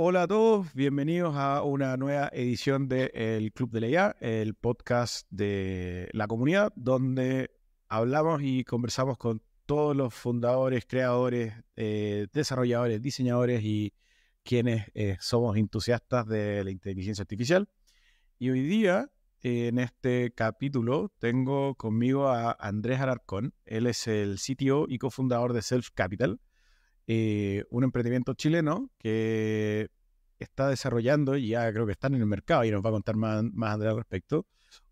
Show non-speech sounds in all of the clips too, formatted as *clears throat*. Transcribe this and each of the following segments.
Hola a todos, bienvenidos a una nueva edición del Club de la IA, el podcast de la comunidad, donde hablamos y conversamos con todos los fundadores, creadores, eh, desarrolladores, diseñadores y quienes eh, somos entusiastas de la inteligencia artificial. Y hoy día, en este capítulo, tengo conmigo a Andrés Alarcón. Él es el CTO y cofundador de Self Capital eh, un emprendimiento chileno que está desarrollando, y ya creo que están en el mercado y nos va a contar más, más Andrés al respecto,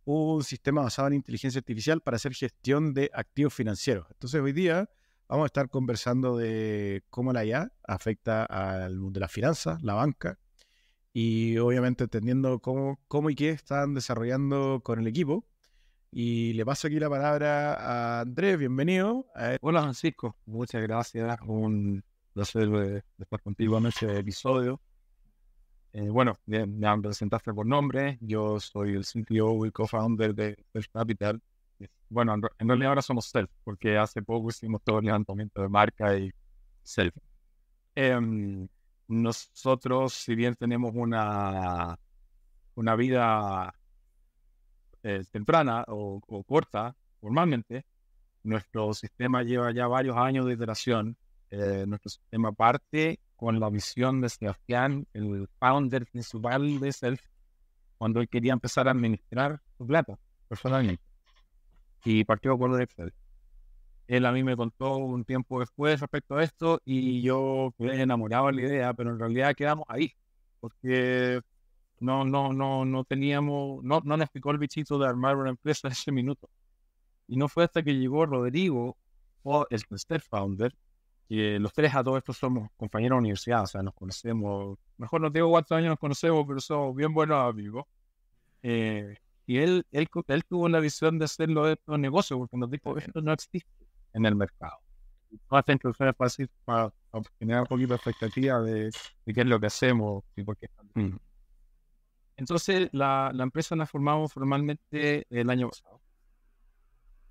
un sistema basado en inteligencia artificial para hacer gestión de activos financieros. Entonces hoy día vamos a estar conversando de cómo la IA afecta al mundo de las finanzas, la banca, y obviamente entendiendo cómo, cómo y qué están desarrollando con el equipo y le paso aquí la palabra a Andrés, bienvenido. Hola Francisco, muchas gracias. De, estar contigo en este episodio. Eh, bueno, me, me presentaste por nombre. Yo soy el CTO y co-founder de Self Capital. Bueno, en, realidad ahora somos Self, porque hace poco hicimos todo el levantamiento de marca y Self. Em, nosotros, si bien tenemos una, una vida eh, temprana o, corta, formalmente, nuestro sistema lleva ya varios años de iteración. Eh, nuestro sistema parte con la visión de Sebastián, el founder principal de Self, cuando él quería empezar a administrar su plata personalmente. Y partió con Excel. Él a mí me contó un tiempo después respecto a esto y yo quedé enamorado de la idea, pero en realidad quedamos ahí, porque no, no, no, no teníamos, no, no nos picó el bichito de armar una empresa ese minuto. Y no fue hasta que llegó Rodrigo, o el tercer founder, que los tres a todos estos somos compañeros de universidad, o sea, nos conocemos, mejor no digo cuántos años nos conocemos, pero somos bien buenos amigos. Eh, y él, él, él, tuvo la visión de hacerlo de estos negocios, porque nos dijo, esto no existe en el mercado. Todas estas introducciones para, para, generar un poquito de expectativa de, de, qué es lo que hacemos y por qué estamos. Entonces, la, la, empresa la formamos formalmente el año pasado.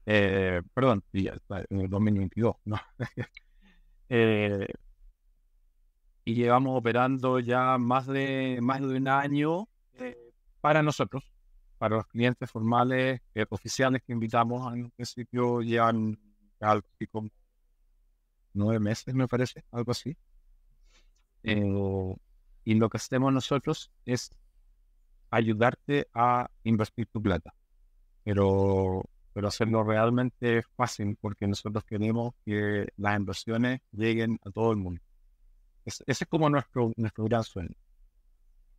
Eh, perdón, en el 2022, ¿no? *laughs* eh, y llevamos operando ya más de, más de un año eh, para nosotros, para los clientes formales, eh, oficiales que invitamos en principio llevan algo así como nueve meses, me parece, algo así. y lo que hacemos nosotros es ayudarte a invertir tu plata. Pero, pero hacerlo realmente fácil porque nosotros queremos que las inversiones lleguen a todo el mundo. ese es como nuestro, nuestro gran sueño.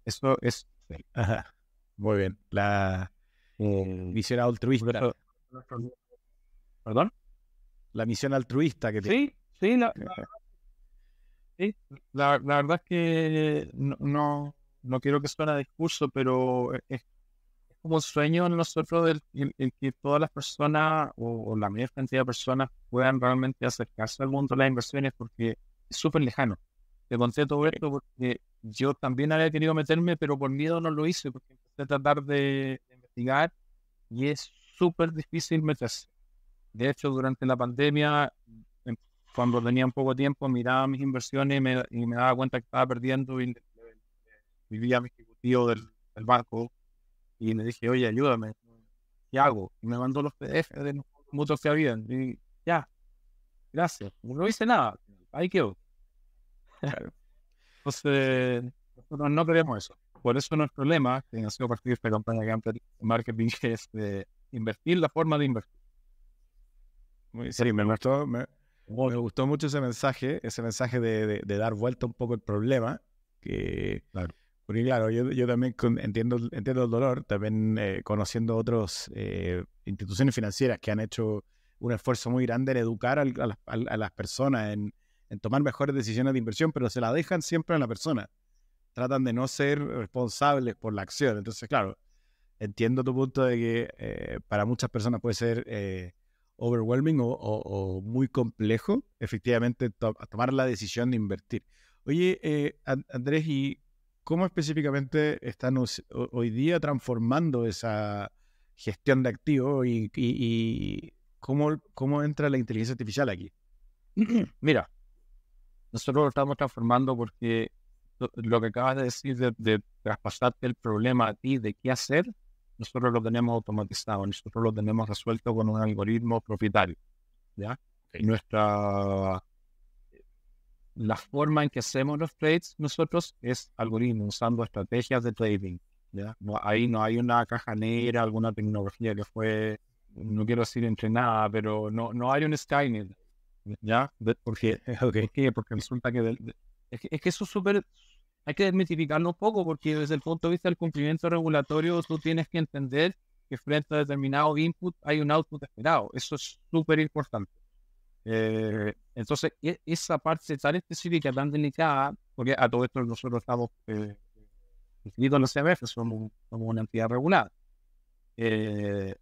Eso es... Muy bien. La eh, misión altruista. ¿Perdón? La misión altruista que Sí, sí, la, sí, la, la verdad es que no no quiero que suene a discurso, pero es, como un sueño en nosotros el, que todas las personas o, la mayor cantidad de personas puedan realmente acercarse al mundo de las inversiones porque es súper lejano. Te conté todo esto porque yo también había querido meterme, pero por miedo no lo hice porque empecé a tratar de, investigar y es súper difícil meterse. De hecho, durante la pandemia, em, cuando tenía un poco tiempo, miraba mis inversiones y me, y me daba cuenta que estaba perdiendo y vivía mi ejecutivo del, banco y le dije, oye, ayúdame, ¿qué hago? Y me mandó los PDF de los mutuos que habían. Y ya, gracias. No hice nada, ahí quedó. *laughs* Entonces, nosotros no queremos eso. Por eso nuestro lema, que ha sido partir de esta campaña de marketing, *laughs* es de invertir la forma de invertir. Muy sí, me gustó, me, gustó mucho ese mensaje, ese mensaje de, de, dar vuelta un poco el problema, que claro. Porque claro, yo, yo también entiendo, entiendo el dolor, también eh, conociendo otras eh, instituciones financieras que han hecho un esfuerzo muy grande en educar a, las, a las, personas, en, en, tomar mejores decisiones de inversión, pero se la dejan siempre a la persona. Tratan de no ser responsables por la acción. Entonces, claro, entiendo tu punto de que eh, para muchas personas puede ser overwhelming o, o, muy complejo, efectivamente, tomar la decisión de invertir. Oye, Andrés, ¿y ¿Cómo específicamente están hoy día transformando esa gestión de activos y, cómo, cómo, entra la inteligencia artificial aquí? *clears throat* Mira, nosotros lo estamos transformando porque lo, que acabas de decir de, de, traspasarte el problema a ti de qué hacer, nosotros lo tenemos automatizado, nosotros lo tenemos resuelto con un algoritmo propietario. ¿ya? Nuestra la forma en que hacemos los trades nosotros es algoritmo, usando estrategias de trading. ¿ya? No, ahí no hay una caja negra, alguna tecnología que fue, no quiero decir entrenada, pero no, no hay un Skynet. ¿Ya? Porque, *laughs* okay. porque resulta que, es que, es que eso es súper, hay que desmitificarlo un poco, porque desde el punto de vista del cumplimiento regulatorio, tú tienes que entender que frente a determinado input hay un output esperado. Eso es súper importante. Eh, entonces, e, esa parte tan específica, tan delicada, porque a todo esto nosotros estamos eh, inscritos en los CMF, somos, somos una entidad regulada. Eh,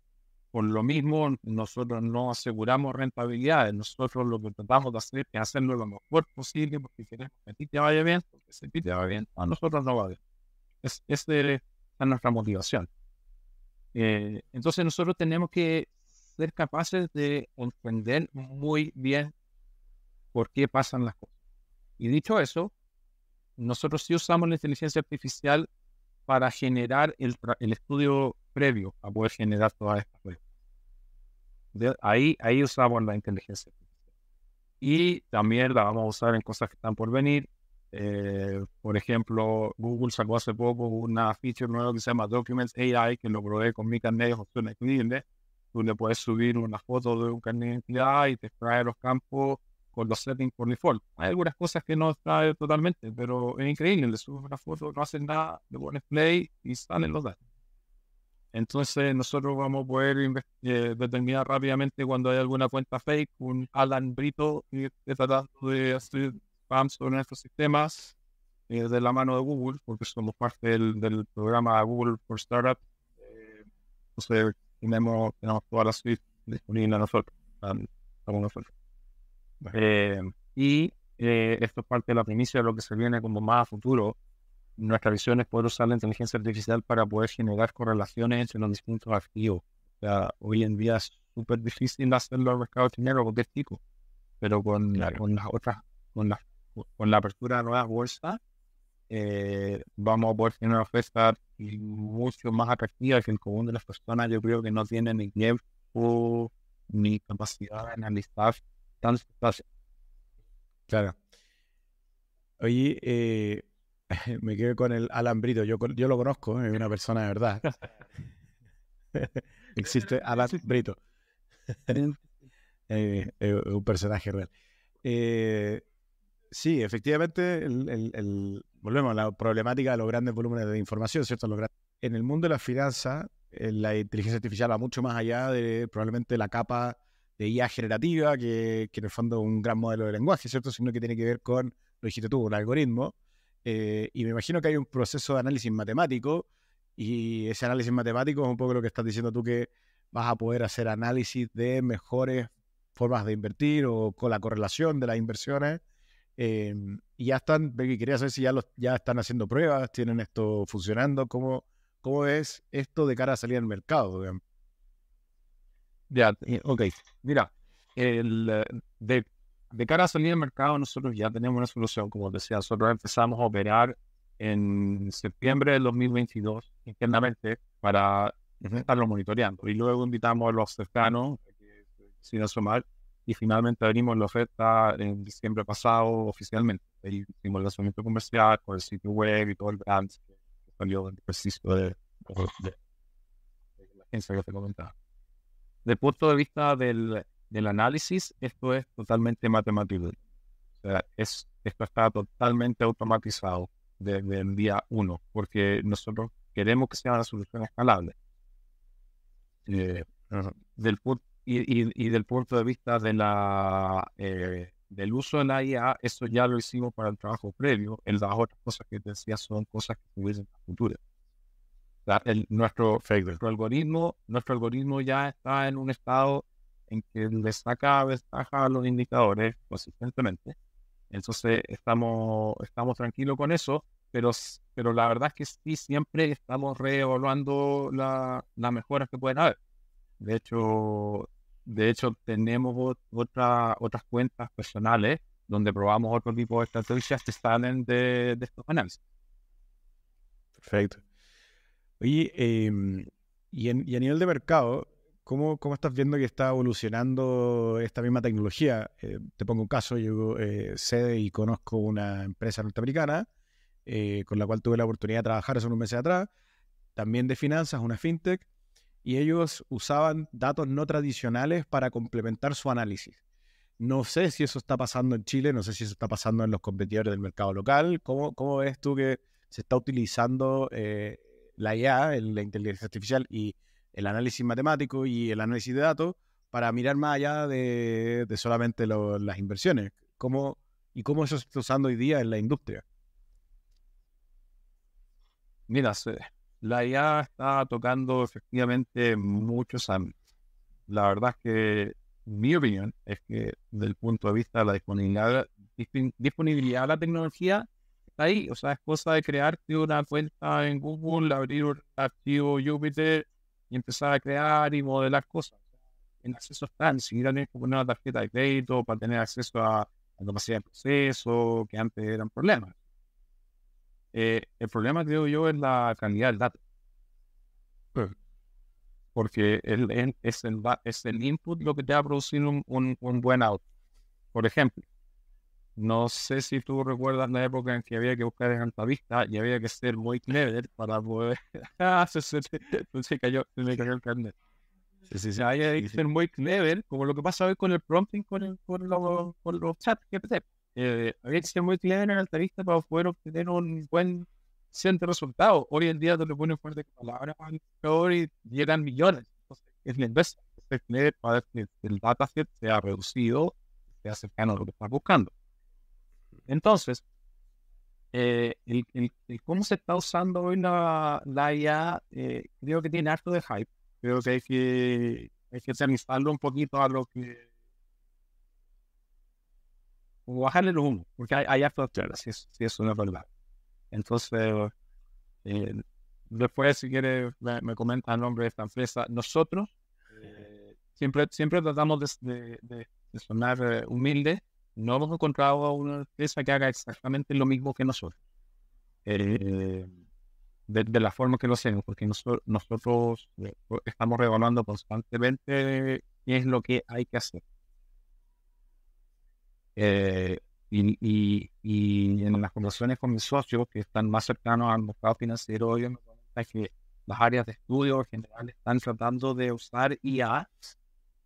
por lo mismo, nosotros no aseguramos rentabilidades. Nosotros lo que tratamos de hacer es hacerlo lo mejor posible porque queremos que a ti te vaya bien, porque si a ti te va bien, a nosotros no va bien. Es, es, es nuestra motivación. Eh, entonces, nosotros tenemos que ser capaces de entender muy bien por qué pasan las cosas. Y dicho eso, nosotros sí usamos la inteligencia artificial para generar el, el estudio previo a poder generar todas estas cosas. ahí, ahí usamos la inteligencia artificial. Y también la vamos a usar en cosas que están por venir. Eh, por ejemplo, Google sacó hace poco una feature nueva que se llama Documents AI, que lo probé con mi carnet de opciones Tú le puedes subir una foto de un carnet de identidad y te extrae los campos con los settings por default. Hay algunas cosas que no extrae totalmente, pero es increíble. Le subes una foto, no haces nada, le pones play y salen los datos. Entonces nosotros vamos a poder eh, determinar rápidamente cuando hay alguna cuenta fake, un Alan Brito que esté tratando de hacer spam sobre nuestros sistemas eh, de la mano de Google, porque somos parte del, del programa Google for Startup. Eh, entonces tenemos, tenemos toda la suite disponible a nosotros. Eh, y eh, esto es parte de la primicia de lo que se viene como más a futuro. Nuestra visión es poder usar la inteligencia artificial para poder generar correlaciones entre los distintos activos. O sea, hoy en día es súper difícil hacerlo al mercado dinero porque es chico, pero con, con las otras, con la, con la apertura de nuevas bolsas, eh, vamos a poder tener una oferta mucho más atractiva que el común de las personas. Yo creo que no tienen ni tiempo ni capacidad de analizar tan fácil. Claro. Oye, eh, *laughs* me quedo con el alambrito. Yo, yo lo conozco, es una persona de verdad. *laughs* Existe Alan Brito. *laughs* Eh, un personaje real. sí, efectivamente, el, volvemos a la problemática de los grandes volúmenes de información, ¿cierto? en el mundo de la finanzas, eh, la inteligencia artificial va mucho más allá de probablemente la capa de IA generativa, que, en el fondo es un gran modelo de lenguaje, ¿cierto? Sino que tiene que ver con, lo dijiste tú, un algoritmo. Eh, y me imagino que hay un proceso de análisis matemático, y ese análisis matemático es un poco lo que estás diciendo tú, que vas a poder hacer análisis de mejores formas de invertir o con la correlación de las inversiones Em, y ya están, quería saber si ya, los, ya están haciendo pruebas, tienen esto funcionando, ¿cómo, cómo es esto de cara a salir al mercado? Ya, ok. Mira, el, eh, de, de, cara a salir al mercado nosotros ya tenemos una solución, como decía, nosotros empezamos a operar en septiembre del 2022 internamente para estarlo monitoreando y luego invitamos a los cercanos, sin asomar, y finalmente abrimos la oferta en diciembre pasado oficialmente. Ahí hicimos el lanzamiento comercial con el sitio web y todo el brand que salió del ejercicio de, de, la agencia que te comentaba. Desde el punto de vista del, del análisis, esto es totalmente matemático. O sea, es, esto está totalmente automatizado desde el día uno, porque nosotros queremos que sea una solución escalable. Eh, del punto y, del punto de vista de la, eh, del uso de la IA, eso ya lo hicimos para el trabajo previo. En las otras cosas que decía son cosas que tuviesen en el futuro. nuestro, nuestro, algoritmo, nuestro algoritmo ya está en un estado en que le saca ventaja a los indicadores consistentemente. Entonces estamos, estamos tranquilos con eso, pero, pero la verdad es que sí, siempre estamos reevaluando las mejoras que pueden haber. De hecho, de hecho, tenemos otra, otras cuentas personales donde probamos otro tipo de estrategias que salen de, estos análisis. Perfecto. Oye, em, y, a nivel de mercado, ¿cómo, ¿cómo, estás viendo que está evolucionando esta misma tecnología? Eh, te pongo un caso, yo eh, sé y conozco una empresa norteamericana eh, con la cual tuve la oportunidad de trabajar hace unos meses atrás, también de finanzas, una fintech, y ellos usaban datos no tradicionales para complementar su análisis. No sé si eso está pasando en Chile, no sé si eso está pasando en los competidores del mercado local. ¿Cómo, ves tú que se está utilizando eh, la IA, la inteligencia artificial y el análisis matemático y el análisis de datos para mirar más allá de, solamente las inversiones? ¿Cómo, ¿Y cómo eso se está usando hoy día en la industria? Mira, la IA está tocando efectivamente muchos ámbitos. La verdad es que mi opinión es que desde el punto de vista de la disponibilidad, disponibilidad de la tecnología está ahí. O sea, es cosa de crearte una cuenta en Google, abrir un archivo Jupyter y empezar a crear y modelar cosas. En acceso están, si tienes que poner una tarjeta de crédito para tener acceso a la capacidad de proceso, que antes eran problemas. Eh, el problema, creo yo, es la calidad del dato porque el, es, el, es el input lo que te va a producir un, un, buen output. Por ejemplo, no sé si tú recuerdas la época en que había que buscar en vista y había que ser muy clever para poder. ah, se, se, se, cayó, se me cayó el carnet. Sí, sí, sí, había que ser muy clever, como lo que pasa hoy con el prompting, con, el, con, los, con los chats eh, había que ser muy clever en alta vista para poder obtener un buen siente resultados. Hoy en día te le ponen fuerte palabras al y llegan millones. Entonces, es la inversa. para que el dataset sea reducido, sea cercano a lo que estás buscando. Entonces, eh, el, cómo se está usando hoy la, la IA, eh, creo que tiene harto de hype. Creo que hay que, hay que aterrizarlo un poquito a lo que. O bajarle los humos, porque hay, hay harto de si es, si es una verdad. Entonces, eh, después, si quiere, me, comenta el nombre de esta empresa. Nosotros eh, siempre, siempre tratamos de, de, sonar eh, humilde. No hemos encontrado una empresa que haga exactamente lo mismo que nosotros. de, la forma que lo hacemos, porque nosotros, nosotros estamos revaluando constantemente qué es lo que hay que hacer. Eh, y, y, en las conversaciones con mis socios que están más cercanos al mercado financiero, hoy me cuenta que las áreas de estudio en general están tratando de usar IA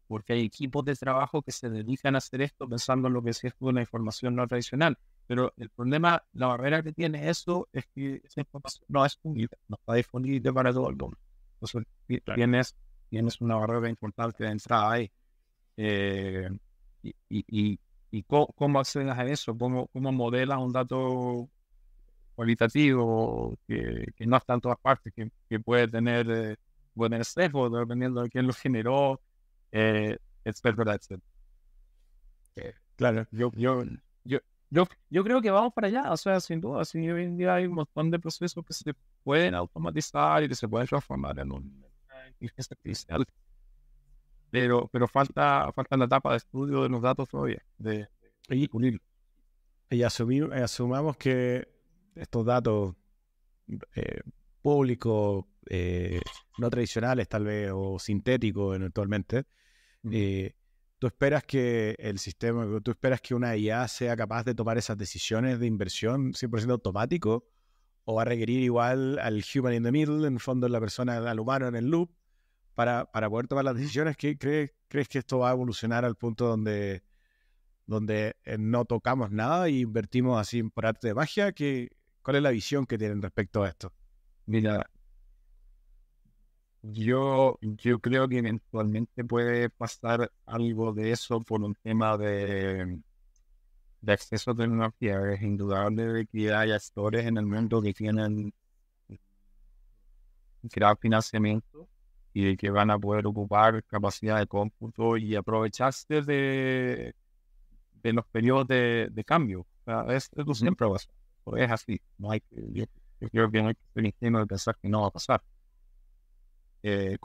porque hay equipos de trabajo que se dedican a hacer esto pensando en lo que es una información no tradicional. Pero el problema, la barrera que tiene eso es que esa información no es pública, no está disponible para todo el mundo. Entonces tienes, tienes una barrera importante de entrada ahí. Eh, y, y, y cómo, accedes a eso, cómo, cómo modelas un dato cualitativo que, que, no está en todas partes, que, que puede tener eh, buen sesgo dependiendo de quién lo generó, eh, etcétera, etcétera. Eh, claro, yo, yo, yo, yo, yo creo que vamos para allá, o sea, sin duda, si hoy en día hay un montón de procesos que se pueden automatizar y que se pueden transformar en una inteligencia artificial pero, pero falta, falta la etapa de estudio de los datos todavía, de, y, y asumamos que estos datos eh, públicos, eh, no tradicionales tal vez, o sintéticos eventualmente, eh, ¿tú esperas que el sistema, tú esperas que una IA sea capaz de tomar esas decisiones de inversión 100% automático? ¿O va a requerir igual al human in the middle, en el fondo la persona, al humano en el loop, para, para poder tomar las decisiones? ¿Qué, crees, ¿Crees que esto va a evolucionar al punto donde, donde eh, no tocamos nada e invertimos así por arte de magia? ¿Qué, ¿Cuál es la visión que tienen respecto a esto? Mira, yo, yo creo que eventualmente puede pasar algo de eso por un tema de, de acceso a tecnología. Es indudable que hay actores en el mundo que tienen crear financiamiento y que van a poder ocupar capacidad de cómputo y aprovecharse de, de los periodos de, de cambio. O sea, esto siempre va a. Es así. No hay yo, creo que no hay que ser ingenuo de pensar que no va a pasar. Eh,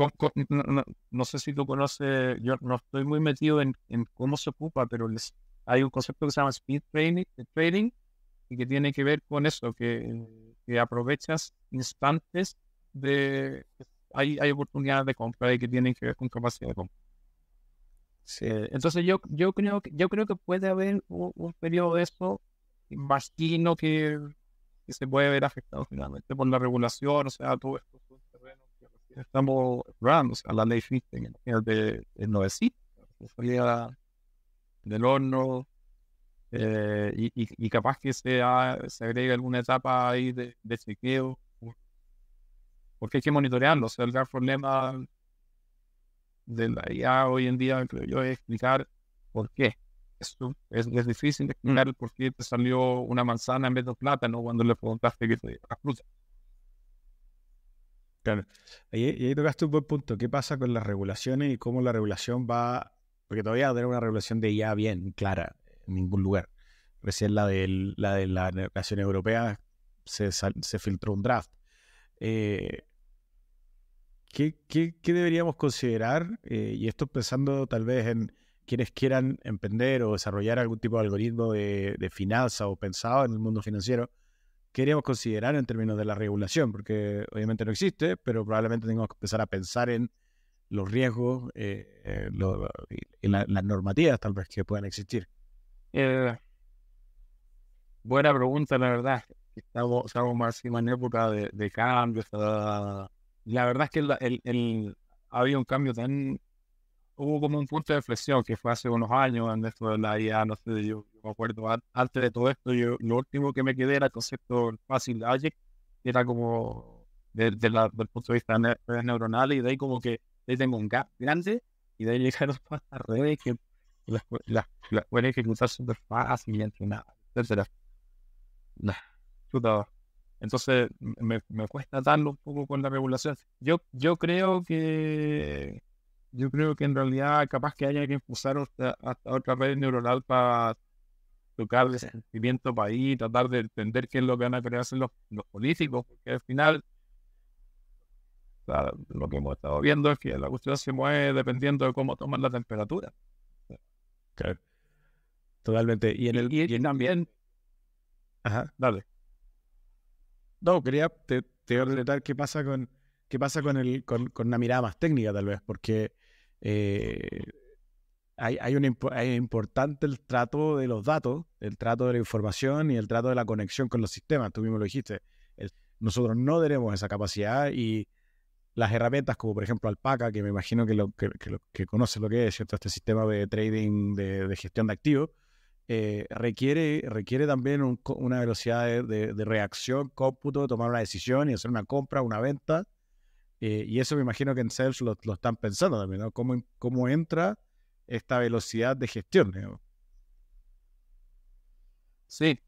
no, sé si tú conoces, yo no estoy muy metido en, en cómo se ocupa, pero les, hay un concepto que se llama speed trading, trading y que tiene que ver con eso, que, que aprovechas instantes de... Hay, hay oportunidades de compra y que tienen que ver con capacidad de compra. Eh, entonces yo, yo, creo que, yo creo que puede haber un, periodo de eso, imagino que, que, se puede ver afectado finalmente por la regulación, o sea, todo esto que estamos explorando, o sea, la ley Fichten de, el novecito, del horno, eh, y, y, capaz que se, se agregue alguna etapa ahí de, de chequeo, porque hay que monitorearlo, o sea, el gran problema de la IA hoy en día, creo yo, es explicar por qué. Esto es, es difícil explicar mm. por qué te salió una manzana en vez de plátano cuando le preguntaste qué te la fruta. Claro. Y, ahí tocaste un buen punto. ¿Qué pasa con las regulaciones y cómo la regulación va? Porque todavía tener una regulación de IA bien clara en ningún lugar. Recién la de la, de la regulación europea se, se filtró un draft. Eh, ¿Qué, deberíamos considerar? Eh, y esto pensando tal vez en quienes quieran emprender o desarrollar algún tipo de algoritmo de, finanza o pensado en el mundo financiero. ¿Qué deberíamos considerar en términos de la regulación? Porque obviamente no existe, pero probablemente tengamos que empezar a pensar en los riesgos eh, eh y las normativas tal vez que puedan existir. Eh, buena pregunta, la verdad. Estamos, estamos más en época de, de cambio, la verdad es que el, el, había un cambio tan... Hubo como un punto de flexión que fue hace unos años en esto de la IA, no sé, yo, me acuerdo, antes de todo esto, yo lo último que me quedé era el concepto fácil logic, que era como de, la, del punto de vista ne neuronal, y de ahí como que ahí tengo un gap grande, y de ahí *laughs* llegaron todas las redes que las, pueden ejecutar súper fácil y entrenar, etcétera. Nah, chuta, entonces me, me, cuesta darlo un poco con la regulación. Yo, yo creo que yo creo que en realidad capaz que haya que impulsar hasta, otra red neuronal para tocar el sentimiento país, tratar de entender qué es lo que van a querer hacer los, los políticos, porque al final lo que hemos estado viendo es que la cuestión se mueve dependiendo de cómo toman la temperatura. Totalmente. Y en el y, también. Ajá, dale. No, quería te, te qué pasa con qué pasa con el con, una mirada más técnica tal vez, porque eh, hay, hay, un, importante el trato de los datos, el trato de la información y el trato de la conexión con los sistemas. Tú mismo lo dijiste. nosotros no tenemos esa capacidad y las herramientas como por ejemplo Alpaca, que me imagino que, lo, que, que, conoces lo que es, ¿cierto? Este sistema de trading, de, de gestión de activos, eh, requiere, requiere también una velocidad de, reacción, cómputo, tomar una decisión y hacer una compra, una venta. Eh, y eso me imagino que en Sales lo, están pensando también, ¿no? ¿Cómo, ¿Cómo, entra esta velocidad de gestión? Sí.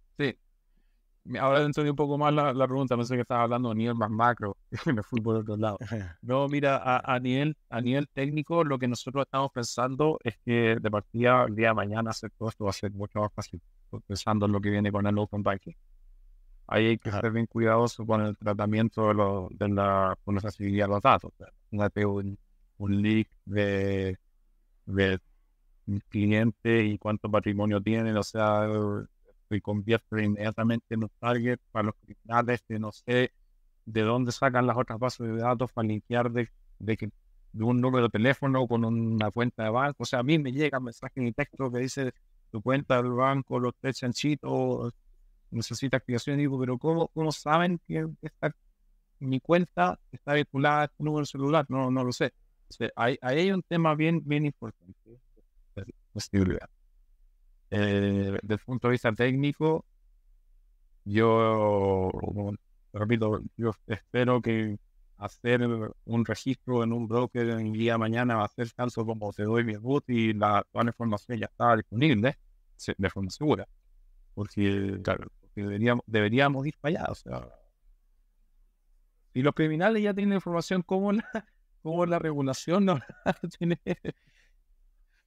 Ahora entendí un poco más la, la pregunta, pensé que estaba hablando a nivel más macro, me fui por otro lado. No, mira, a, nivel, a nivel técnico, lo que nosotros estamos pensando es que de partida el día de mañana hacer todo esto va a ser mucho más fácil, pensando en lo que viene con el Open Banking. Ahí hay que ser bien cuidadoso con el tratamiento de, lo, de la, con la accesibilidad de los datos. Un, un leak de, de un cliente y cuánto patrimonio tiene, o sea, y convierte inmediatamente en un target para los criminales que no sé de dónde sacan las otras bases de datos para limpiar de, de, que, de un número de teléfono con una cuenta de banco. O sea, a mí me llega un mensaje en el texto que dice tu cuenta del banco, los tres chanchitos, necesita activación. Digo, pero ¿cómo, cómo saben que mi cuenta está vinculada a este número celular? No, no lo sé. ahí, hay un tema bien, bien importante. seguridad. Eh, desde el punto de vista técnico, yo, repito, yo espero que hacer un registro en un broker en día de mañana va a ser tanto como te doy mi root y la, toda la información ya está disponible de forma segura. Porque, claro, deberíamos, deberíamos ir para allá. O sea, si los criminales ya tienen información como la, como la regulación no *laughs* tiene.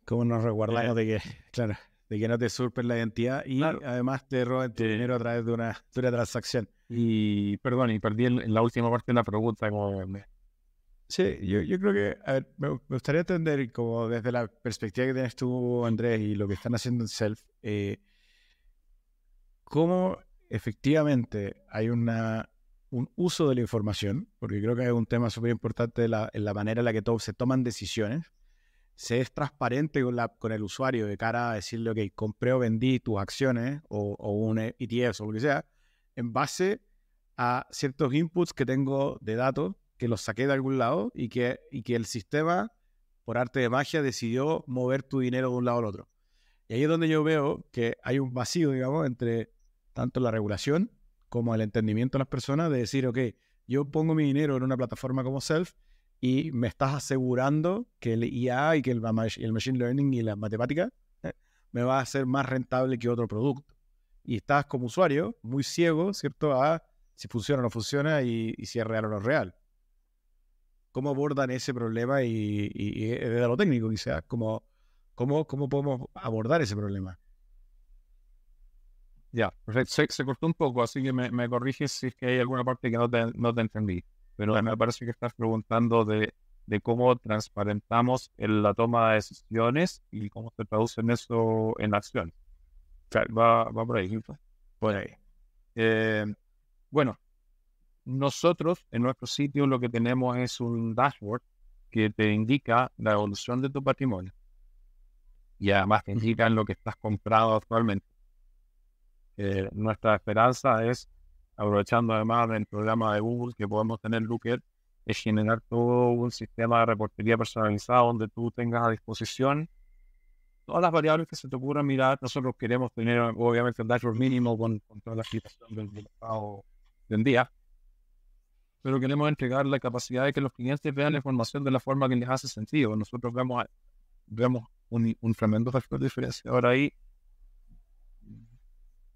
¿Cómo nos resguardamos de que, claro, de que no te usurpen la identidad y además te roben tu dinero a través de una, de transacción. Y, perdón, y perdí en, la última parte de la pregunta. Como Sí, yo, yo creo que, a ver, me, gustaría entender, como desde la perspectiva que tienes tú, Andrés, y lo que están haciendo en Self, eh, cómo efectivamente hay una, un uso de la información, porque creo que es un tema súper importante en la manera en la que todos se toman decisiones, se es transparente con, la, con el usuario de cara a decirle, ok, compré o vendí tus acciones o, o un ETF o lo que sea, en base a ciertos inputs que tengo de datos que los saqué de algún lado y que, y que el sistema, por arte de magia, decidió mover tu dinero de un lado al otro. Y ahí es donde yo veo que hay un vacío, digamos, entre tanto la regulación como el entendimiento de las personas de decir, ok, yo pongo mi dinero en una plataforma como Self y me estás asegurando que el IA y que el, Machine Learning y la matemática eh, me va a hacer más rentable que otro producto. Y estás como usuario muy ciego, ¿cierto? A si funciona o no funciona y, si es real o no es real cómo abordan ese problema y, y, de lo técnico quizás, cómo, cómo, cómo podemos abordar ese problema. Ya, perfecto. Se, cortó un poco, así que me, me, corriges si es que hay alguna parte que no te, no te entendí. Pero me parece que estás preguntando de, de cómo transparentamos en la toma de decisiones y cómo se traduce en eso en acción. Va, va por ahí. Por ahí. Eh, bueno, nosotros en nuestro sitio lo que tenemos es un dashboard que te indica la evolución de tu patrimonio y además te indica lo que estás comprado actualmente. Eh, nuestra esperanza es, aprovechando además del programa de Google que podemos tener Looker, es generar todo un sistema de reportería personalizado donde tú tengas a disposición todas las variables que se te ocurran mirar. Nosotros queremos tener, obviamente, el dashboard mínimo con, toda la explicación del mercado del día, pero queremos entregar la capacidad de que los clientes vean la información de la forma que les hace sentido. Nosotros vemos, vemos un, un tremendo factor diferenciador ahí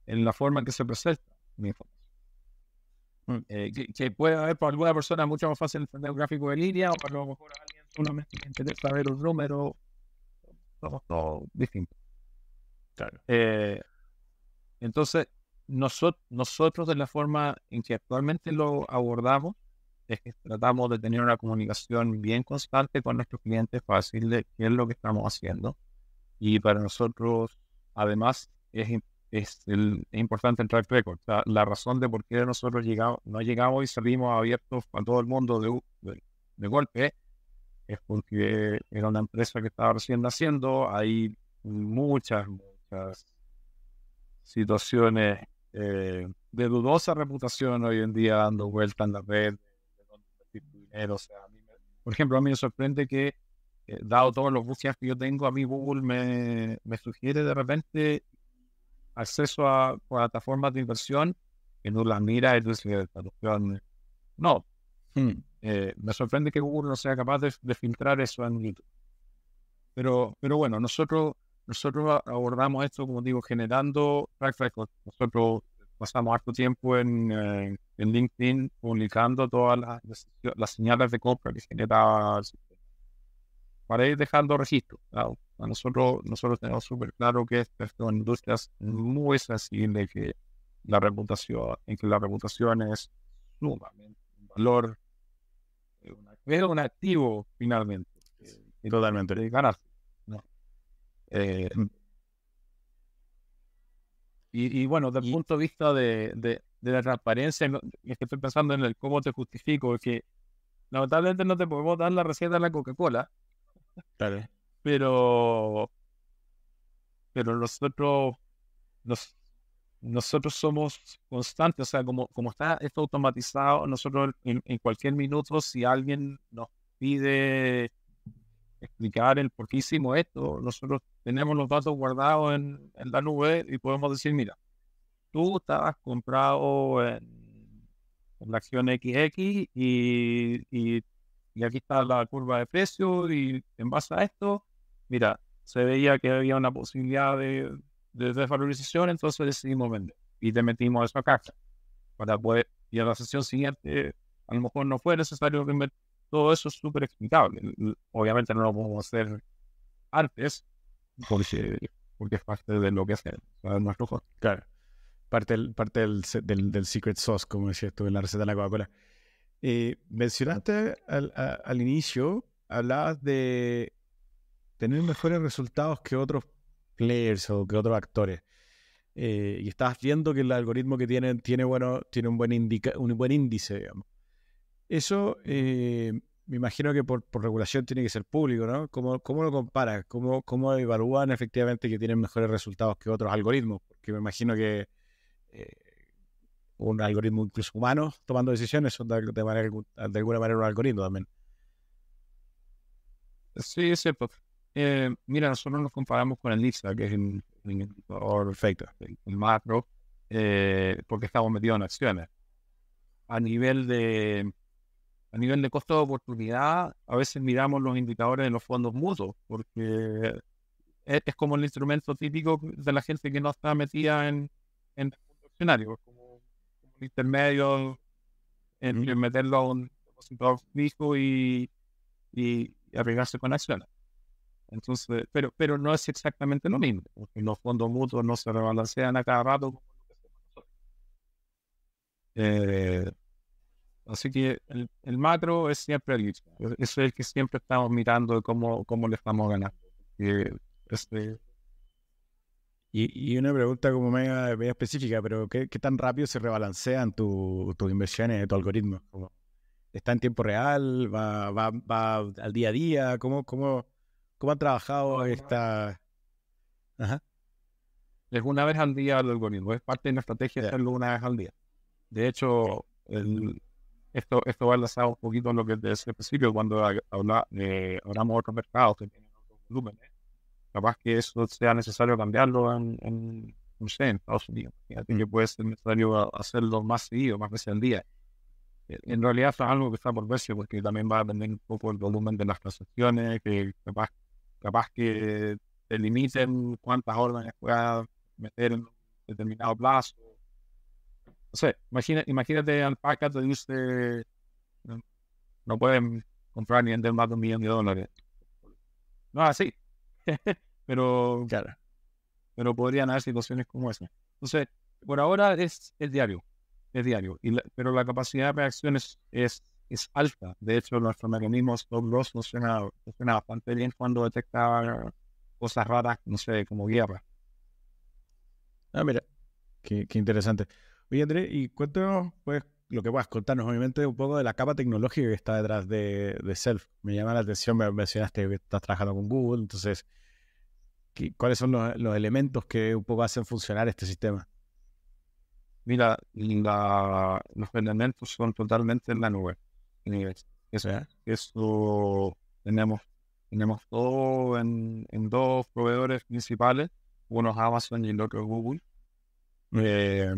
en la forma en que se presenta mi información. Mm. Eh, que, puede haber para alguna persona mucho más fácil entender un gráfico de línea o para lo mejor a alguien solamente interesa ver un número. Somos todos distintos. Claro. Eh, entonces, nosotros, nosotros de la forma en que actualmente lo abordamos es que tratamos de tener una comunicación bien constante con nuestros clientes para decirles qué es lo que estamos haciendo. Y para nosotros, además, es, es, importante el track record. la razón de por qué nosotros llegamos, no llegamos y salimos abiertos a todo el mundo de, de, golpe es porque era una empresa que estaba recién naciendo. Hay muchas, muchas situaciones eh, de dudosa reputación hoy en día dando vuelta en la red dinero. O sea, por ejemplo, a mí me sorprende que, eh, dado todos los búsquedas que yo tengo, a mí Google me, me sugiere de repente acceso a plataformas de inversión que no las mira y dices, no. Hmm. Eh, me sorprende que Google no sea capaz de, filtrar eso en YouTube. Pero, pero bueno, nosotros nosotros abordamos esto, como digo, generando track record. Nosotros pasamos harto tiempo en, eh, en LinkedIn publicando todas las, las, señales de compra que genera para ir dejando registro. nosotros, nosotros tenemos súper claro que esto en industrias muy sensibles, que la reputación, en que la reputación es sumamente un valor, es un activo finalmente. Totalmente. De ganar. Eh, y, bueno, desde el punto de vista de, de, la transparencia, es que estoy pensando en el cómo te justifico, es que lamentablemente no te podemos dar la receta de la Coca-Cola. Claro. Pero, pero nosotros, nosotros somos constantes, o sea, como, como está esto automatizado, nosotros en, en cualquier minuto, si alguien nos pide explicar el por qué hicimos esto. Nosotros tenemos los datos guardados en, la nube y podemos decir, mira, tú estabas comprado en, la acción XX y, y, aquí está la curva de precio y en base a esto, mira, se veía que había una posibilidad de, desvalorización, entonces decidimos vender y te metimos a caja para poder, y a la sesión siguiente a lo mejor no fue necesario todo eso es súper explicable. Obviamente no lo podemos hacer antes, porque, porque es parte de lo que hacemos, Claro, parte, del, parte del, del, secret sauce, como decías tú en la receta de la Coca-Cola. Eh, mencionaste al, inicio, hablabas de tener mejores resultados que otros players o que otros actores. Eh, y estás viendo que el algoritmo que tienen tiene, bueno, tiene un, buen un buen índice, digamos. Eso eh, me imagino que por, regulación tiene que ser público, ¿no? ¿Cómo, cómo lo comparas? ¿Cómo, ¿Cómo evalúan efectivamente que tienen mejores resultados que otros algoritmos? Porque me imagino que un algoritmo incluso humano tomando decisiones son de, manera, de alguna manera un algoritmo también. Sí, es cierto. Eh, mira, nosotros nos comparamos con el NISA, que es el, perfecto, el, macro, eh, porque estamos metidos en acciones. A nivel de a nivel de costo de oportunidad, a veces miramos los indicadores de los fondos mutuos, porque es, como el instrumento típico de la gente que no está metida en, en accionario, intermedio entre meterlo a un depositor fijo y, y, arriesgarse con acciones. Entonces, pero, pero no es exactamente lo mismo, porque los fondos mutuos no se rebalancean a cada rato. Eh, así que el, macro es siempre el es el que siempre estamos mirando cómo, cómo le estamos ganando. este, y, una pregunta como media, específica, pero ¿qué, tan rápido se rebalancean tus inversiones, tu algoritmo? ¿Está en tiempo real? ¿Va, va, va al día a día? ¿Cómo, cómo, cómo han trabajado esta...? Ajá. Es una vez al día el algoritmo, es parte de nuestra estrategia hacerlo una vez al día. De hecho, esto, esto va enlazado un poquito en lo que desde el principio, cuando eh, hablamos de otros mercados que tienen otros volúmenes capaz que eso sea necesario cambiarlo en, en no sé, en Estados Unidos. Fíjate que puede ser necesario hacerlo más seguido, más veces al día. Eh, en realidad es algo que está por verse porque también va a depender un poco el volumen de las transacciones, que capaz, capaz que te limiten cuántas órdenes puedas meter en determinado plazo. No sé, imagina, imagínate Alpaca te dice no pueden comprar ni vender más de un millón de dólares. No así. *laughs* pero, claro. pero podrían haber situaciones como esa. Entonces, por ahora es, el diario, es diario, y pero la capacidad de reacción es, es, alta. De hecho, nuestro mecanismo stop loss funciona, funciona bastante bien cuando detecta cosas raras, no sé, como guerra. Ah, mira, qué, qué interesante. Oye, André, y cuéntanos, pues, lo que puedas contarnos, obviamente, un poco de la capa tecnológica que está detrás de, de Self. Me llama la atención, me mencionaste que estás trabajando con Google, entonces, ¿cuáles son los, elementos que un poco hacen funcionar este sistema? Mira, los elementos son totalmente en la nube. Eso, eso tenemos, tenemos todo en, dos proveedores principales, uno es Amazon y el otro es Google. Eh,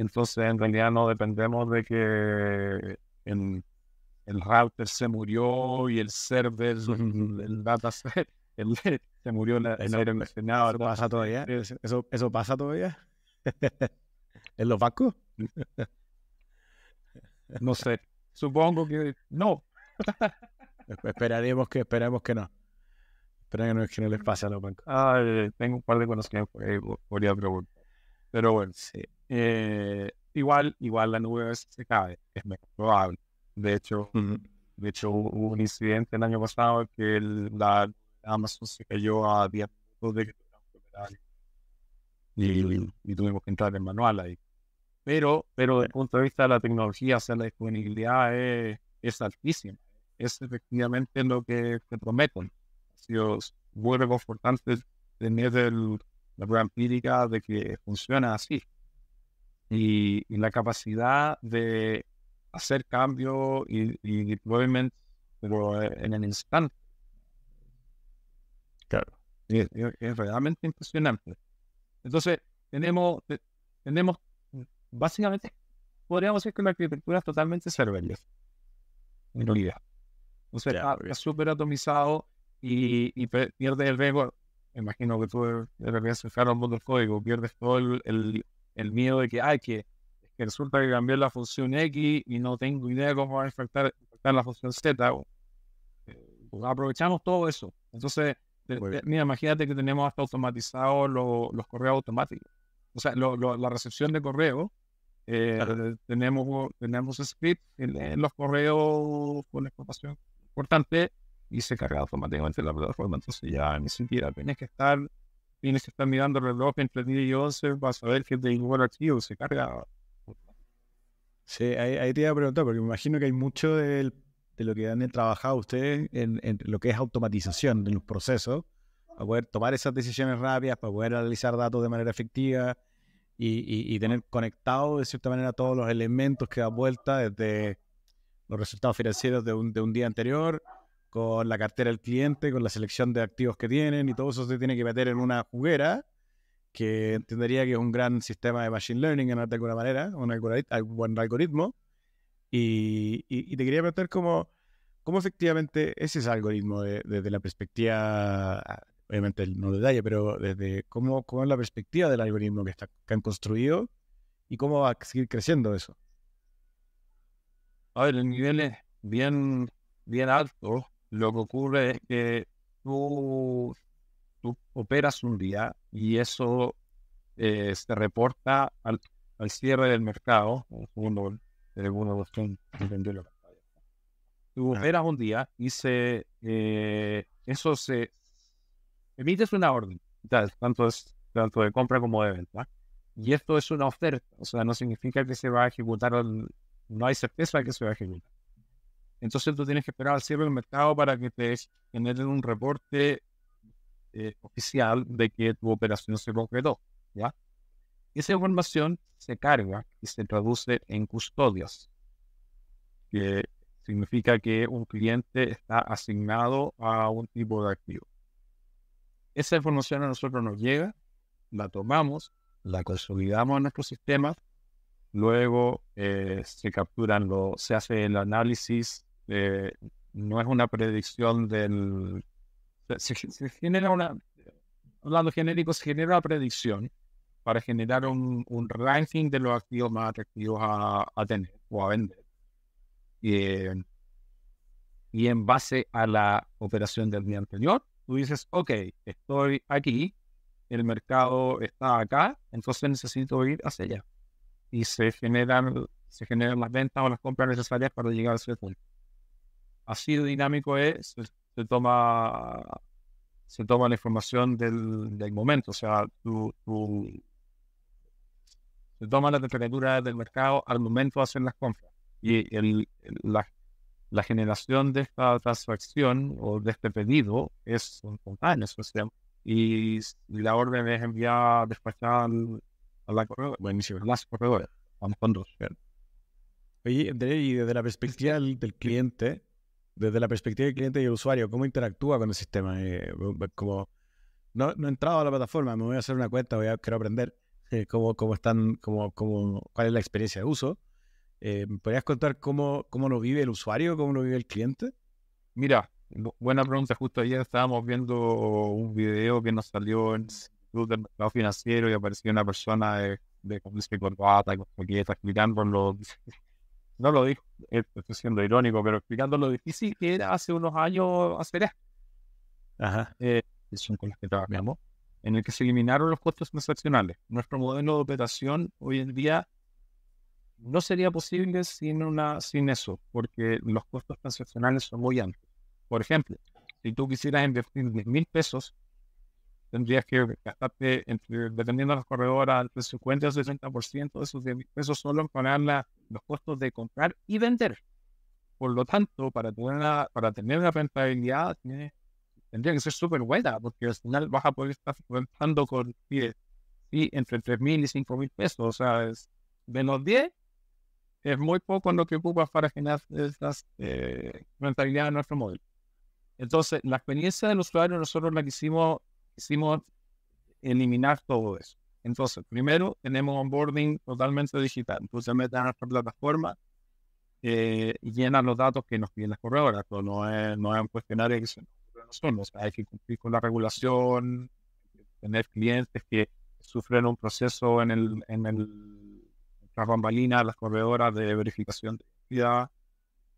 entonces, en realidad no dependemos de que el, el router se murió y el server, el dataset, *laughs* el, se murió el aire acondicionado. ¿Eso pasa todavía? ¿Eso, eso pasa todavía? *laughs* ¿En los bancos? *laughs* no sé. Supongo que no. Esperaremos que, esperemos que no. Esperemos que no les pase a los bancos. tengo un par de conocimientos que podría preguntar. Pero bueno, sí. Eh, igual, igual la nube se cae, es menos probable. De hecho, de hecho hubo un incidente el año pasado que el, la Amazon se cayó a 10 minutos de que y, y, tuvimos que entrar en manual ahí. Pero, pero desde el punto de vista de la tecnología, o sea, la disponibilidad es, es altísima. Es efectivamente lo que te prometen. Ha sido muy reconfortante tener el, la prueba empírica de que funciona así y, la capacidad de hacer cambio y, y deployment, pero eh, en el instante. Claro. Es, realmente impresionante. Entonces, tenemos, tenemos, básicamente, podríamos decir que la arquitectura es totalmente serverless, en realidad. Entonces, es súper atomizado y, y, pierde el riesgo. Imagino que tú de repente un mundo del código, pierdes todo el el miedo de que, ay, que, que resulta que cambié la función X y no tengo idea de cómo va a afectar, la función Z. Eh, pues aprovechamos todo eso. Entonces, mira, imagínate que tenemos hasta automatizados los correos automáticos. O sea, la recepción de correo Eh, tenemos, tenemos script en, los correos con información importante y se carga automáticamente la plataforma. Entonces ya ni siquiera tienes que estar, tienes que estar mirando el reloj entre 10 y 11 para saber que de igual archivo se carga. Sí, ahí, te iba a preguntar, porque me imagino que hay mucho de lo que han trabajado ustedes en, lo que es automatización de los procesos, para poder tomar esas decisiones rápidas, para poder analizar datos de manera efectiva y, tener conectado de cierta manera todos los elementos que da vuelta desde los resultados financieros de un, de un día anterior, con la cartera del cliente, con la selección de activos que tienen y todo eso se tiene que meter en una juguera que entendería que es un gran sistema de machine learning de alguna manera, un, algoritmo. Y, te quería preguntar cómo, cómo efectivamente es ese algoritmo desde la perspectiva obviamente no detalle, pero desde cómo, cómo es la perspectiva del algoritmo que, que han construido y cómo va a seguir creciendo eso. A ver, el nivel es bien, bien alto. Lo que ocurre es que tú, tú operas un día y eso eh, se reporta al, al, cierre del mercado. Un segundo, segundo Tú operas un día y se, eh, eso se, emites una orden, tanto, es, tanto de compra como de venta. Y esto es una oferta, o sea, no significa que se va a ejecutar, no hay certeza de que se va a ejecutar. Entonces tú tienes que esperar al cierre del mercado para que te generen un reporte eh, oficial de que tu operación se concretó, ¿ya? Esa información se carga y se traduce en custodias, que significa que un cliente está asignado a un tipo de activo. Esa información a nosotros nos llega, la tomamos, la consolidamos en nuestro sistema, luego eh, se capturan, lo, se hace el análisis, no es una predicción del... Se, genera una, hablando genérico, se genera una predicción para generar un, ranking de los activos más atractivos a, tener o a vender. y en base a la operación del día anterior, tú dices, ok, estoy aquí, el mercado está acá, entonces necesito ir hacia allá. Y se generan, se generan las ventas o las compras necesarias para llegar a ese punto. Así de dinámico es, se, toma se toma la información del, momento, o sea, tú, se toma la temperatura del mercado al momento de hacer las compras. Y la, generación de esta transacción o de este pedido es espontánea, y la orden es enviada, despachada a la buenísimo, las corredoras, vamos con dos. Oye, y desde la perspectiva del, cliente, desde la perspectiva del cliente y el usuario, ¿cómo interactúa con el sistema? Eh, como, no, no he entrado a la plataforma, me voy a hacer una cuenta, voy a, quiero aprender eh, cómo, cómo están, cómo, cómo, cuál es la experiencia de uso eh, ¿Podrías contar cómo, cómo lo vive el usuario, cómo lo vive el cliente? Mira, buena pregunta. Justo ayer estábamos viendo un video que nos salió en el del mercado financiero y apareció una persona de, de y corbata y con explicando lo. No lo dijo, estoy siendo irónico, pero explicando lo difícil que era hace unos años hacer esto. Ajá. Eh, son con las que trabajamos, en el que se eliminaron los costos transaccionales. Nuestro modelo de operación hoy en día no sería posible sin, una, sin eso, porque los costos transaccionales son muy amplios. Por ejemplo, si tú quisieras invertir 10 mil pesos, tendrías que gastarte, dependiendo de las corredoras, entre 50 y 60% de esos 10 mil pesos solo en pagar los costos de comprar y vender. Por lo tanto, para tener una, para tener una rentabilidad, tendría que ser súper buena, porque al final vas a poder estar rentando con sí, entre 3 mil y 5 mil pesos. O sea, es menos 10 es muy poco en lo que ocupa para generar estas eh, rentabilidades en nuestro modelo. Entonces, la experiencia del usuario, nosotros la quisimos, quisimos eliminar todo eso. Entonces, primero tenemos onboarding totalmente digital. Entonces, metes a nuestra plataforma eh, y llenan los datos que nos piden las corredoras. Pero no es, no es un cuestionario que se nos hay que cumplir con la regulación, tener clientes que sufren un proceso en el, en el las bambalinas, las corredoras de verificación de identidad.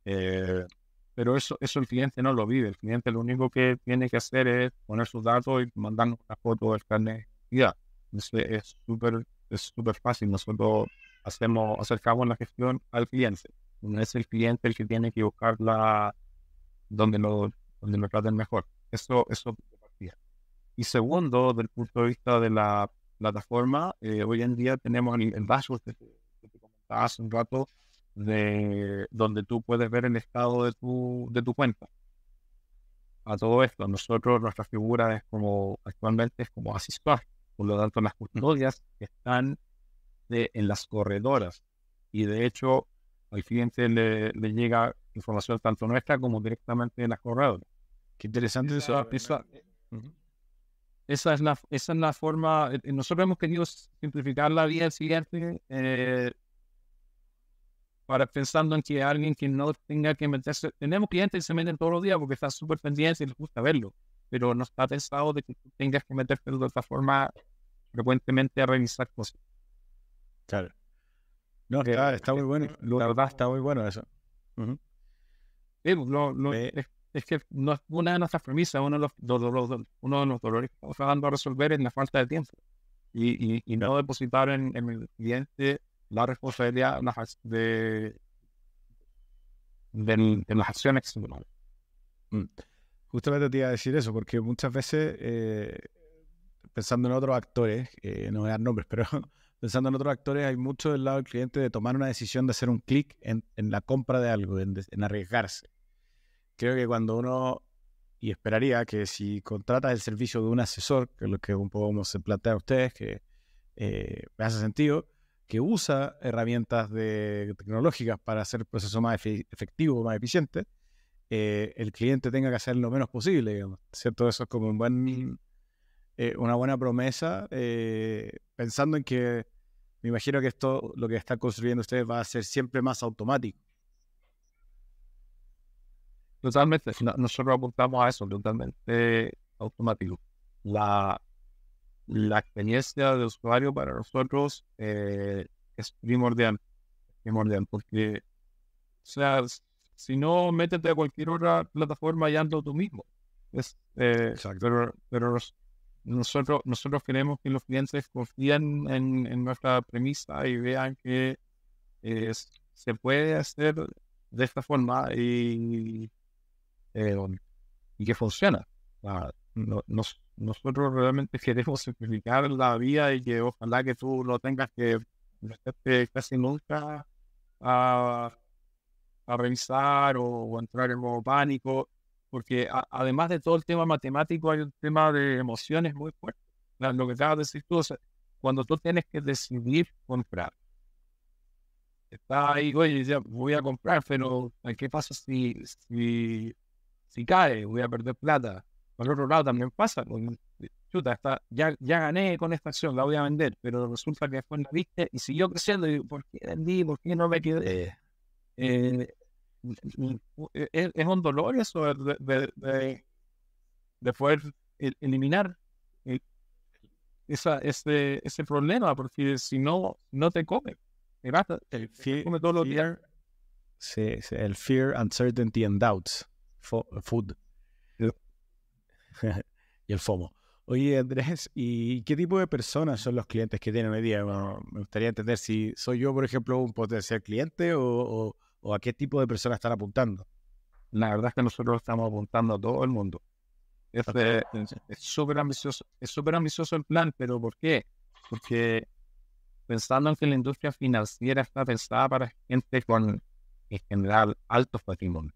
Eh, pero eso, eso el cliente no lo vive. El cliente lo único que tiene que hacer es poner sus datos y mandarnos una foto del carnet de identidad. Es súper es súper fácil. Nosotros hacemos, acercamos la gestión al cliente. No es el cliente el que tiene que buscar la, donde lo, donde lo traten mejor. Eso, eso Y segundo, desde el punto de vista de la plataforma, eh, hoy en día tenemos el, el dashboard que te, comentaba hace un rato, de donde tú puedes ver el estado de tu, de tu cuenta. A todo esto, nosotros, nuestra figura es como, actualmente es como asistor, por lo tanto, las custodias están de, en las corredoras. Y de hecho, al cliente le, le llega información tanto nuestra como directamente de las corredoras. Qué interesante eso. Esa, es la, esa es la forma. Eh, nosotros hemos querido simplificar la vida del cliente eh, para pensando en que alguien que no tenga que meterse. Tenemos clientes que se meten todos los días porque están súper pendientes y les gusta verlo, pero no está pensado de que tú tengas que meterte de otra forma frecuentemente a revisar cosas. Claro. No, está, está muy bueno. La verdad está muy bueno eso. Pues, es, que no, una de nuestras premisas, uno de los, uno de los dolores que estamos tratando de resolver es la falta de tiempo y, y, y no depositar en, el cliente la responsabilidad de, de, las acciones mm. Justamente te iba a decir eso, porque muchas veces, eh, pensando en otros actores, eh, no voy a dar nombres, pero *laughs* pensando en otros actores, hay mucho del lado del cliente de tomar una decisión de hacer un clic en, la compra de algo, en, arriesgarse. Creo que cuando uno, y esperaría que si contratas el servicio de un asesor, que es lo que un poco se plantea a ustedes, que eh, me hace sentido, que usa herramientas de, tecnológicas para hacer el proceso más efectivo, más eficiente, eh, el cliente tenga que hacer lo menos posible, digamos. ¿Cierto? Eso es como un buen, eh, una buena promesa, pensando en que me imagino que esto, lo que están construyendo ustedes, va a ser siempre más automático. Totalmente. nosotros apuntamos a eso, totalmente automático. La, la experiencia de usuario para nosotros eh, es primordial. Primordial, porque, o sea, si no, métete a cualquier otra plataforma y ando tú mismo. Es, eh, pero, pero nosotros, nosotros queremos que los clientes confíen en, nuestra premisa y vean que eh, se puede hacer de esta forma y, y que funciona. Nosotros realmente queremos simplificar la vida y que ojalá que tú no tengas que meterte casi nunca a, revisar o, entrar en modo pánico porque además de todo el tema matemático, hay un tema de emociones muy fuerte. Lo que acabas de decir tú, cuando tú tienes que decidir comprar, está ahí, oye, ya voy a comprar, pero ¿qué pasa si, si cae? Voy a perder plata. Por otro lado, también pasa, chuta, está, ya, ya gané con esta acción, la voy a vender, pero resulta que después la viste y siguió creciendo. Y, ¿Por qué vendí? ¿Por qué no me quedé? Eh, e, e, es, un dolor eso de, de, poder eliminar eh, esa, ese, ese problema, porque si no, no te come. El fear, come todos los días. Sí, el fear, uncertainty and doubts. food. *laughs* y el FOMO. Oye, Andrés, ¿y qué tipo de personas son los clientes que tienen hoy día? me gustaría entender si soy yo, por ejemplo, un potencial cliente o o a qué tipo de personas están apuntando? La verdad es que nosotros estamos apuntando a todo el mundo. Es súper ambicioso, es súper ambicioso el plan, pero ¿por qué? Porque pensando en que la industria financiera está pensada para gente con, en general, altos patrimonios,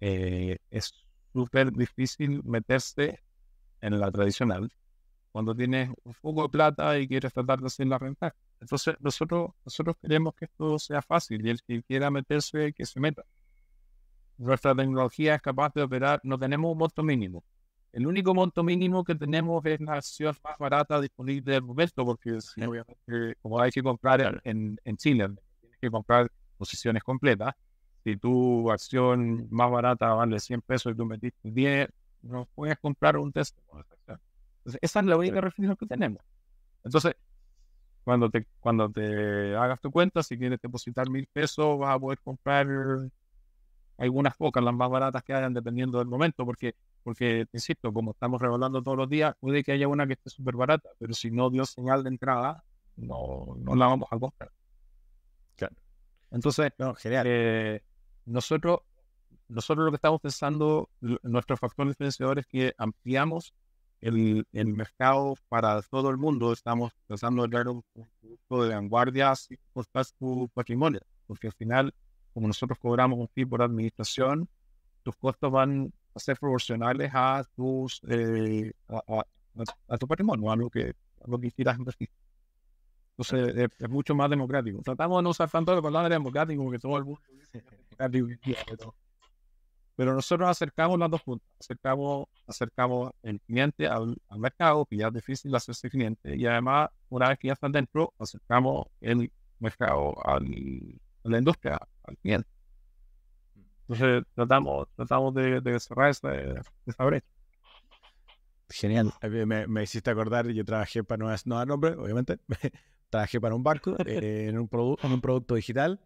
eh, es súper difícil meterse en la tradicional cuando tienes un poco de plata y quieres tratar de hacer la renta. Entonces, nosotros, nosotros queremos que esto sea fácil y el que quiera meterse, que se meta. Nuestra tecnología es capaz de operar, no tenemos un monto mínimo. El único monto mínimo que tenemos es la acción más barata disponible del momento, porque como hay que comprar en, en Chile, tienes que comprar posiciones completas. Si tu acción más barata vale 100 pesos y tú metiste 10, no puedes comprar un test. esa es la única referencia que tenemos. Entonces, cuando te, cuando te hagas tu cuenta, si quieres depositar mil pesos, vas a poder comprar algunas pocas, las más baratas que hayan, dependiendo del momento, porque, porque insisto, como estamos revelando todos los días, puede que haya una que esté súper barata, pero si no dio señal de entrada, no, no la vamos a comprar. Entonces, no, genial. Eh, nosotros, nosotros lo que estamos pensando, nuestro factor diferenciador es que ampliamos el, el, mercado para todo el mundo. Estamos pensando en dar un producto de vanguardia sin costar su patrimonio, porque al final, como nosotros cobramos un fee por administración, tus costos van a ser proporcionales a tus eh, a, tu patrimonio, a lo que a lo que quieras. Entonces es, mucho más democrático. Tratamos de no usar tanto la palabra democrático porque todo el mundo dice democrático. Pero nosotros acercamos las dos puntas. Acercamos, acercamos el cliente al, mercado, que ya es difícil hacerse cliente. Y además, una vez que ya están dentro, acercamos el mercado al, a la industria, al cliente. Entonces tratamos, tratamos de, de cerrar esa, esa brecha. Genial. Me, me, hiciste acordar, yo trabajé para, no, no nombre, obviamente, *laughs* trabajé para un banco eh, *laughs* en, un en un producto digital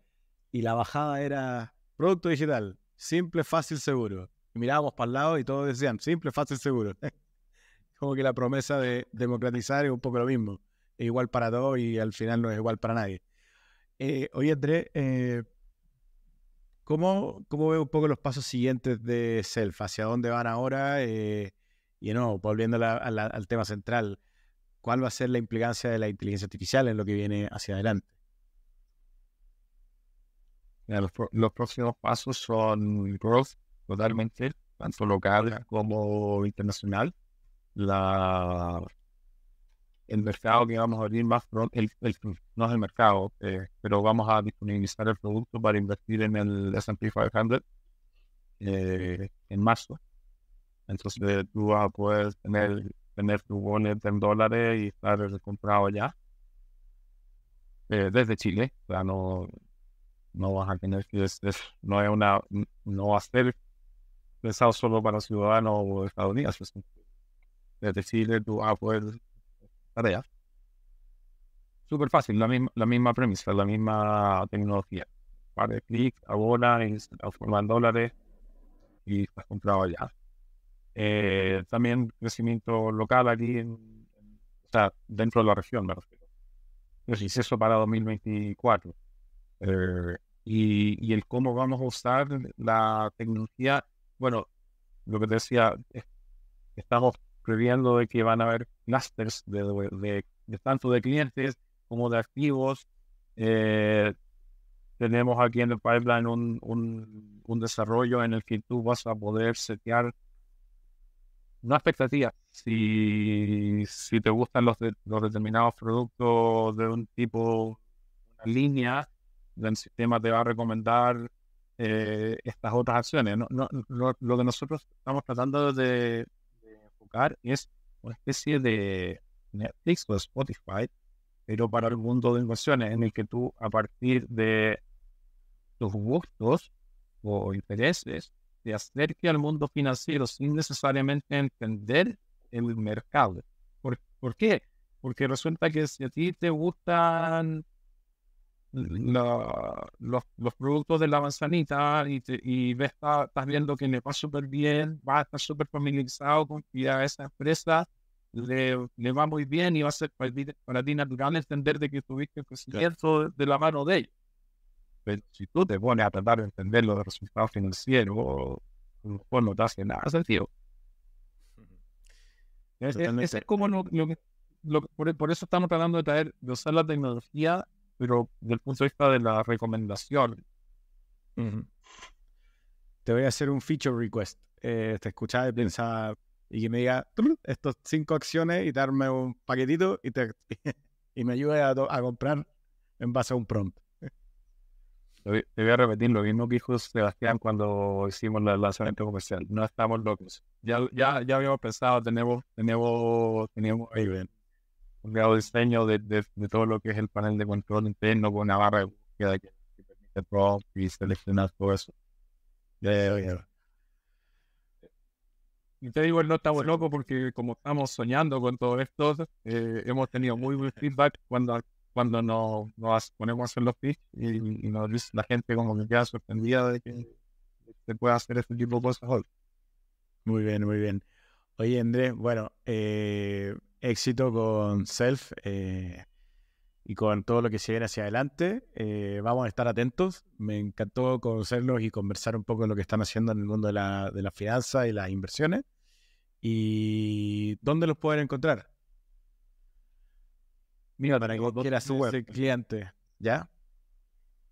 y la bajada era producto digital, simple, fácil, seguro. Y mirábamos para el lado y todos decían, simple, fácil, seguro. *laughs* Como que la promesa de democratizar es un poco lo mismo. Es igual para todos y al final no es igual para nadie. Eh, oye, Andrés, eh, ¿cómo, ¿cómo veo un poco los pasos siguientes de Self? ¿Hacia dónde van ahora? Eh, y no, volviendo al tema central, ¿cuál va a ser la implicancia de la inteligencia artificial en lo que viene hacia adelante? Los, próximos pasos son growth totalmente, tanto local como internacional. La, el mercado que vamos a abrir más pronto, el, no es el mercado, eh, pero vamos a disponibilizar el producto para invertir en el S&P 500 eh, en marzo. Entonces tú vas a poder tener, tener tu wallet en dólares y estar comprado ya. Eh, desde Chile. O sea, no, no vas a tener que no es una no va a ser pensado solo para ciudadanos estadounidenses. Desde Chile tú vas a poder allá. Súper fácil, la misma, la misma premisa, la misma tecnología. Para clic, ahora, transformar en dólares y estás comprado allá. Eh, también crecimiento local aquí, en, o sea, dentro de la región, me refiero. Entonces, eso para 2024. Eh, y, y, el cómo vamos a usar la tecnología, bueno, lo que te decía, estamos previendo de que van a haber clusters de, de, tanto de clientes como de activos. Eh, tenemos aquí en el pipeline un, un, un, desarrollo en el que tú vas a poder setear no expectativa. Si, si te gustan los, los determinados productos de un tipo, una línea, el sistema te va a recomendar eh, estas otras acciones. No, no, lo, que nosotros estamos tratando de, enfocar es una especie de Netflix o Spotify, pero para el mundo de inversiones, en el que tú, a partir de tus gustos o intereses, te acerque al mundo financiero sin necesariamente entender el mercado. ¿Por, ¿Por, qué? Porque resulta que si a ti te gustan los, los, productos de la manzanita y, y ves, estás viendo que le va súper bien, va a estar súper familiarizado con que a esa empresa le, le, va muy bien y va a ser para, ti natural entender de que tuviste crecimiento de la mano de ellos. Pero si tú te pones a tratar de entender los resultados financieros, pues no te hace nada sentido. Es, es, como lo, lo, por, por, eso estamos tratando de traer, de usar la tecnología, pero desde el punto de vista de la recomendación. Te voy a hacer un feature request. Eh, te escuchaba y pensaba, y que me diga estas cinco acciones y darme un paquetito y, te, *laughs* y me ayude a, a comprar en base a un prompt. Te voy a repetir lo mismo que dijo Sebastián cuando hicimos el lanzamiento comercial. No estamos locos. Ya, ya, ya habíamos pensado, tenemos, tenemos, teníamos un grado de diseño de, de, todo lo que es el panel de control interno con una barra de búsqueda que, permite prompt y seleccionar todo eso. Ya, ya, Y te digo, no estamos locos porque como estamos soñando con todo esto, eh, hemos tenido muy buen feedback cuando cuando nos, ponemos a hacer los pitch y, y nos, la gente como que queda sorprendida de que se pueda hacer este tipo de cosas hoy. Muy bien, muy bien. Oye, Andrés, bueno, eh, éxito con Self. Eh, y con todo lo que se viene hacia adelante. Eh, vamos a estar atentos. Me encantó conocerlos y conversar un poco de lo que están haciendo en el mundo de la, de finanza y las inversiones. ¿Y dónde los pueden encontrar? Mira, para que quiera ser cliente. ¿Ya?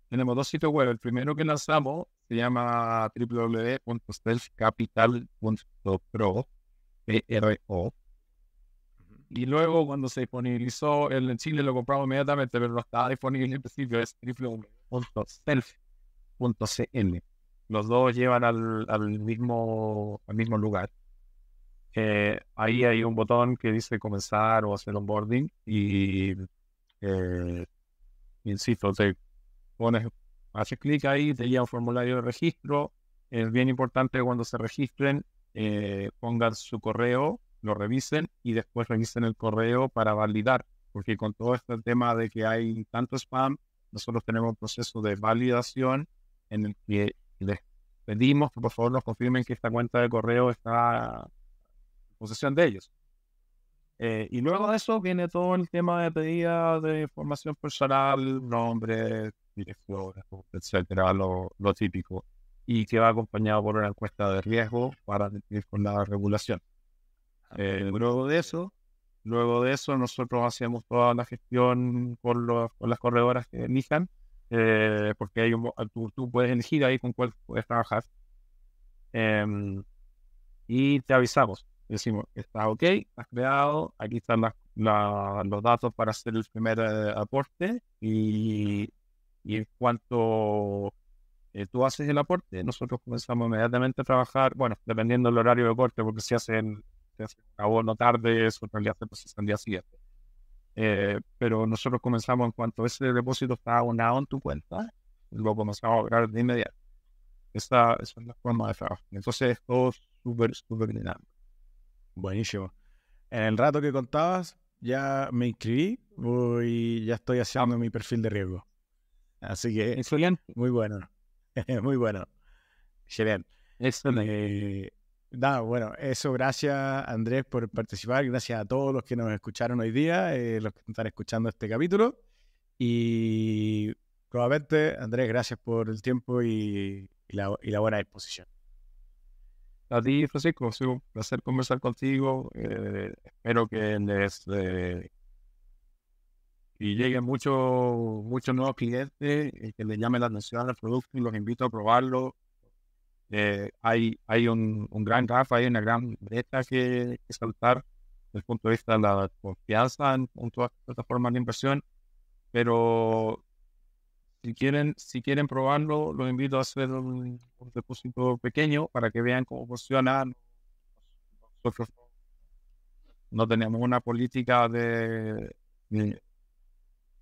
Tenemos dos sitios web. El primero que lanzamos se llama www.selfcapital.pro, P-R-O y luego cuando se disponibilizó en Chile lo compramos inmediatamente, pero no estaba disponible en principio, es www.self.cl. Los dos llevan al, al, mismo, al mismo lugar. Eh, ahí hay un botón que dice comenzar o hacer onboarding y eh, insisto, te pones, haces clic ahí, te lleva un formulario de registro. Es bien importante cuando se registren, eh, pongan su correo lo revisen y después revisen el correo para validar, porque con todo este tema de que hay tanto spam, nosotros tenemos un proceso de validación en el que les pedimos que por favor nos confirmen que esta cuenta de correo está posesión de ellos. Eh, y luego de eso viene todo el tema de pedida de información personal, nombre, dirección, etcétera, lo, lo típico, y que va acompañado por una encuesta de riesgo para cumplir con la regulación. Eh, luego de eso, luego de eso nosotros hacemos toda la gestión con, los, con las corredoras que elijan, eh, porque hay un, tú, puedes elegir ahí con cuál puedes trabajar. Em, y te avisamos, decimos, está ok, has creado, aquí están los datos para hacer el primer eh, aporte y, y en cuanto tú haces el aporte, nosotros comenzamos inmediatamente a trabajar, bueno, dependiendo del horario de corte, porque si hacen se acabó no tarde, eso en realidad se procesa el día siguiente. Eh, pero nosotros comenzamos en cuanto ese depósito está abonado en tu cuenta, lo comenzamos a operar de inmediato. Esa, es la forma de trabajar. Entonces es todo súper, súper dinámico. Buenísimo. En el rato que contabas, ya me inscribí y ya estoy haciendo mi perfil de riesgo. Así que. Excelente. Muy bueno. *laughs* muy bueno. Excelente. Eh, Nada, bueno, eso gracias Andrés por participar, gracias a todos los que nos escucharon hoy día, eh, los que están escuchando este capítulo. Y nuevamente, Andrés, gracias por el tiempo y, la, buena disposición. A ti, Francisco, ha sido un placer conversar contigo. Eh, espero que les eh, y lleguen muchos muchos nuevos clientes y que les llame la atención al producto y los invito a probarlo eh, hay, hay un, un, gran gap, hay una gran brecha que, saltar desde el punto de vista de la confianza en, todas las plataformas de inversión, pero si quieren, si quieren probarlo, los invito a hacer un, depósito pequeño para que vean cómo funciona. Nosotros no tenemos una política de,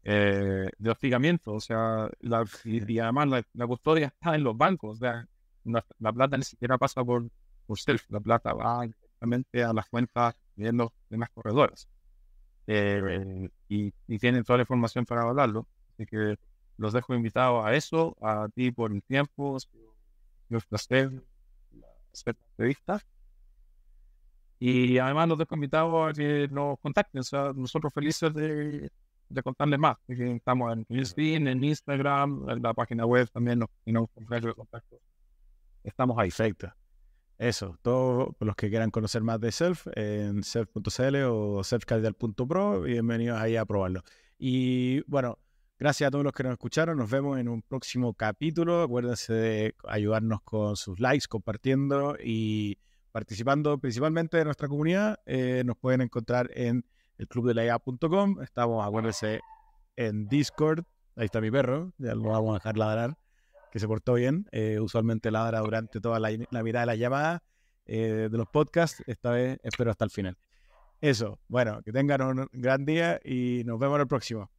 eh, de hostigamiento, o sea, la, y, la, custodia está en los bancos, o sea, la plata ni siquiera pasa por, por self, la plata va directamente a las cuentas de los demás corredores. Eh, y, tienen toda la información para hablarlo. Así que los dejo invitados a eso, a ti por el tiempo, un placer hacer la entrevista. Y además los dejo invitados a que nos contacten. O sea, nosotros felices de, de contarles más. Estamos en LinkedIn, en Instagram, en la página web también nos tenemos de contacto estamos ahí. Perfecto. Eso, todos los que quieran conocer más de Self en self.cl o selfcapital.pro, bienvenidos ahí a probarlo. Y bueno, gracias a todos los que nos escucharon. Nos vemos en un próximo capítulo. Acuérdense de ayudarnos con sus likes, compartiendo y participando principalmente de nuestra comunidad. Eh, nos pueden encontrar en el club de Estamos, acuérdense, en Discord. Ahí está mi perro, ya lo vamos a dejar ladrar que se portó bien. Eh, usualmente ladra durante toda la, la mitad de la llamada eh, de los podcasts. Esta vez espero hasta el final. Eso, bueno, que tengan un gran día y nos vemos en el próximo.